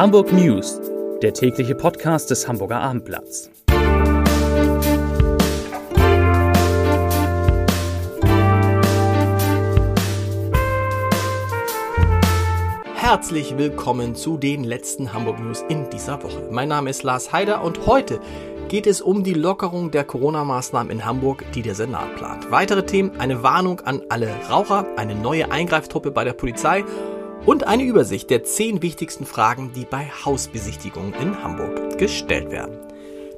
Hamburg News, der tägliche Podcast des Hamburger Abendblatts. Herzlich willkommen zu den letzten Hamburg News in dieser Woche. Mein Name ist Lars Heider und heute geht es um die Lockerung der Corona-Maßnahmen in Hamburg, die der Senat plant. Weitere Themen, eine Warnung an alle Raucher, eine neue Eingreiftruppe bei der Polizei und eine Übersicht der zehn wichtigsten Fragen, die bei Hausbesichtigungen in Hamburg gestellt werden.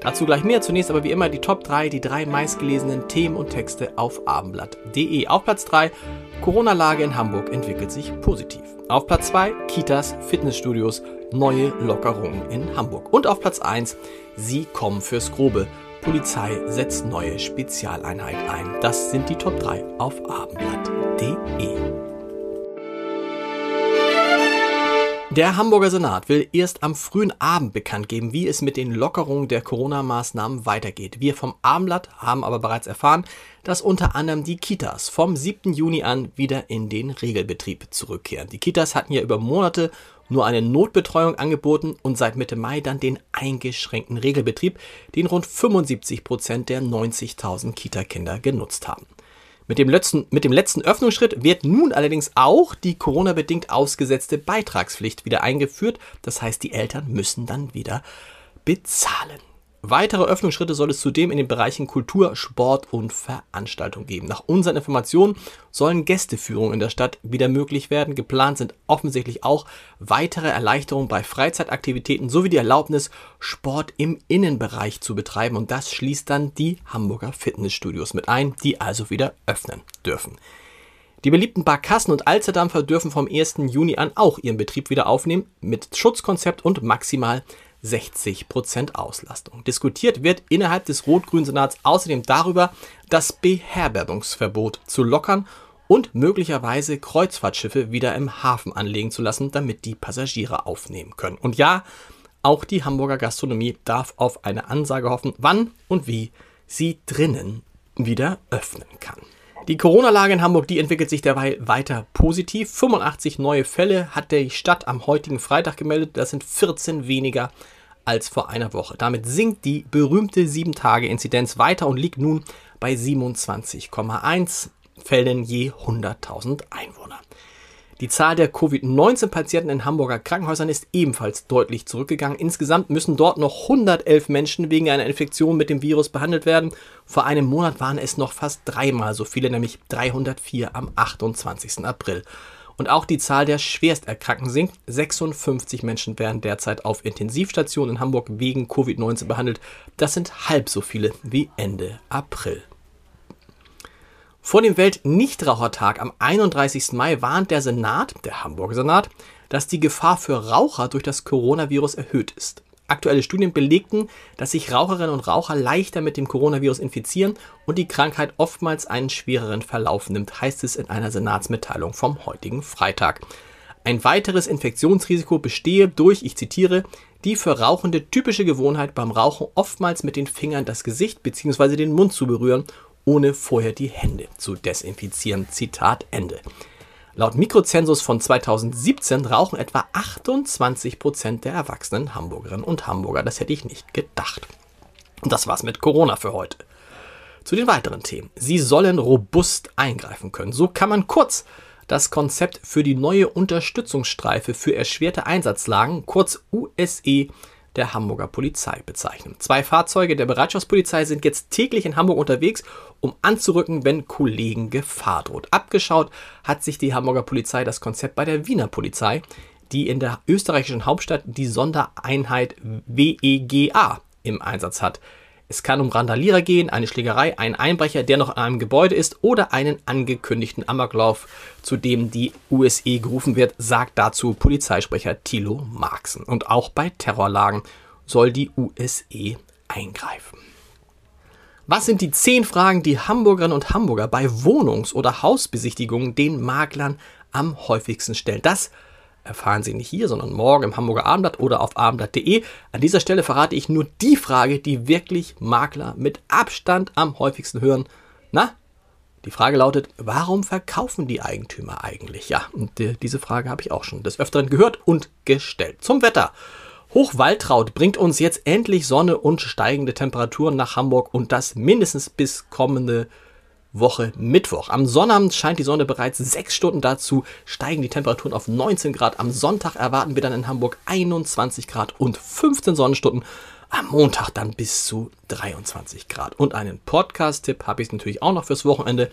Dazu gleich mehr. Zunächst aber wie immer die Top 3, die drei meistgelesenen Themen und Texte auf abendblatt.de. Auf Platz 3, Corona-Lage in Hamburg entwickelt sich positiv. Auf Platz 2, Kitas, Fitnessstudios, neue Lockerungen in Hamburg. Und auf Platz 1, Sie kommen fürs Grobe. Polizei setzt neue Spezialeinheit ein. Das sind die Top 3 auf abendblatt.de. Der Hamburger Senat will erst am frühen Abend bekannt geben, wie es mit den Lockerungen der Corona-Maßnahmen weitergeht. Wir vom Abendblatt haben aber bereits erfahren, dass unter anderem die Kitas vom 7. Juni an wieder in den Regelbetrieb zurückkehren. Die Kitas hatten ja über Monate nur eine Notbetreuung angeboten und seit Mitte Mai dann den eingeschränkten Regelbetrieb, den rund 75 Prozent der 90.000 Kita-Kinder genutzt haben. Mit dem, letzten, mit dem letzten Öffnungsschritt wird nun allerdings auch die Corona-bedingt ausgesetzte Beitragspflicht wieder eingeführt. Das heißt, die Eltern müssen dann wieder bezahlen. Weitere Öffnungsschritte soll es zudem in den Bereichen Kultur, Sport und Veranstaltung geben. Nach unseren Informationen sollen Gästeführungen in der Stadt wieder möglich werden. Geplant sind offensichtlich auch weitere Erleichterungen bei Freizeitaktivitäten sowie die Erlaubnis, Sport im Innenbereich zu betreiben. Und das schließt dann die Hamburger Fitnessstudios mit ein, die also wieder öffnen dürfen. Die beliebten Barkassen und Alsterdampfer dürfen vom 1. Juni an auch ihren Betrieb wieder aufnehmen mit Schutzkonzept und maximal 60% Auslastung. Diskutiert wird innerhalb des Rot-Grünen Senats außerdem darüber, das Beherbergungsverbot zu lockern und möglicherweise Kreuzfahrtschiffe wieder im Hafen anlegen zu lassen, damit die Passagiere aufnehmen können. Und ja, auch die Hamburger Gastronomie darf auf eine Ansage hoffen, wann und wie sie drinnen wieder öffnen kann. Die Corona-Lage in Hamburg, die entwickelt sich derweil weiter positiv. 85 neue Fälle hat die Stadt am heutigen Freitag gemeldet. Das sind 14 weniger als vor einer Woche. Damit sinkt die berühmte 7-Tage-Inzidenz weiter und liegt nun bei 27,1 Fällen je 100.000 Einwohner. Die Zahl der Covid-19-Patienten in Hamburger Krankenhäusern ist ebenfalls deutlich zurückgegangen. Insgesamt müssen dort noch 111 Menschen wegen einer Infektion mit dem Virus behandelt werden. Vor einem Monat waren es noch fast dreimal so viele, nämlich 304 am 28. April. Und auch die Zahl der Schwersterkrankten sinkt. 56 Menschen werden derzeit auf Intensivstationen in Hamburg wegen Covid-19 behandelt. Das sind halb so viele wie Ende April. Vor dem Weltnichtrauchertag am 31. Mai warnt der Senat, der Hamburger Senat, dass die Gefahr für Raucher durch das Coronavirus erhöht ist. Aktuelle Studien belegten, dass sich Raucherinnen und Raucher leichter mit dem Coronavirus infizieren und die Krankheit oftmals einen schwereren Verlauf nimmt, heißt es in einer Senatsmitteilung vom heutigen Freitag. Ein weiteres Infektionsrisiko bestehe durch, ich zitiere, die für Rauchende typische Gewohnheit beim Rauchen oftmals mit den Fingern das Gesicht bzw. den Mund zu berühren ohne vorher die Hände zu desinfizieren. Zitat Ende. Laut Mikrozensus von 2017 rauchen etwa 28 Prozent der erwachsenen Hamburgerinnen und Hamburger. Das hätte ich nicht gedacht. Und das war's mit Corona für heute. Zu den weiteren Themen. Sie sollen robust eingreifen können. So kann man kurz das Konzept für die neue Unterstützungsstreife für erschwerte Einsatzlagen, kurz USE, der Hamburger Polizei bezeichnen. Zwei Fahrzeuge der Bereitschaftspolizei sind jetzt täglich in Hamburg unterwegs, um anzurücken, wenn Kollegen Gefahr droht. Abgeschaut hat sich die Hamburger Polizei das Konzept bei der Wiener Polizei, die in der österreichischen Hauptstadt die Sondereinheit WEGA im Einsatz hat. Es kann um Randalierer gehen, eine Schlägerei, einen Einbrecher, der noch in einem Gebäude ist oder einen angekündigten Amoklauf, zu dem die USE gerufen wird, sagt dazu Polizeisprecher Thilo Marxen. Und auch bei Terrorlagen soll die USE eingreifen. Was sind die zehn Fragen, die Hamburgerinnen und Hamburger bei Wohnungs- oder Hausbesichtigungen den Maklern am häufigsten stellen? Das erfahren Sie nicht hier, sondern morgen im Hamburger Abendblatt oder auf abendblatt.de. An dieser Stelle verrate ich nur die Frage, die wirklich Makler mit Abstand am häufigsten hören. Na, Die Frage lautet, warum verkaufen die Eigentümer eigentlich? Ja, und äh, diese Frage habe ich auch schon des Öfteren gehört und gestellt. Zum Wetter. Hochwaltraud bringt uns jetzt endlich Sonne und steigende Temperaturen nach Hamburg und das mindestens bis kommende Woche Mittwoch. Am Sonnabend scheint die Sonne bereits sechs Stunden dazu, steigen die Temperaturen auf 19 Grad. Am Sonntag erwarten wir dann in Hamburg 21 Grad und 15 Sonnenstunden. Am Montag dann bis zu 23 Grad. Und einen Podcast-Tipp habe ich natürlich auch noch fürs Wochenende.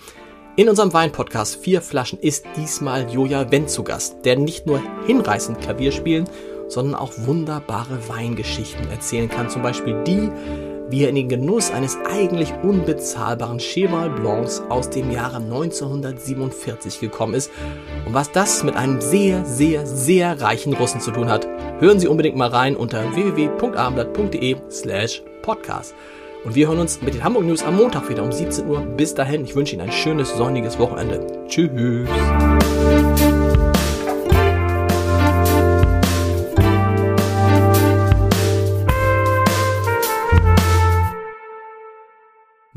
In unserem Wein-Podcast Vier Flaschen ist diesmal Joja Wendt zu Gast, der nicht nur hinreißend Klavier spielen, sondern auch wunderbare Weingeschichten erzählen kann. Zum Beispiel die, wie er in den Genuss eines eigentlich unbezahlbaren Cheval Blancs aus dem Jahre 1947 gekommen ist und was das mit einem sehr, sehr, sehr reichen Russen zu tun hat. Hören Sie unbedingt mal rein unter www.abendblatt.de slash podcast. Und wir hören uns mit den Hamburg News am Montag wieder um 17 Uhr. Bis dahin, ich wünsche Ihnen ein schönes, sonniges Wochenende. Tschüss.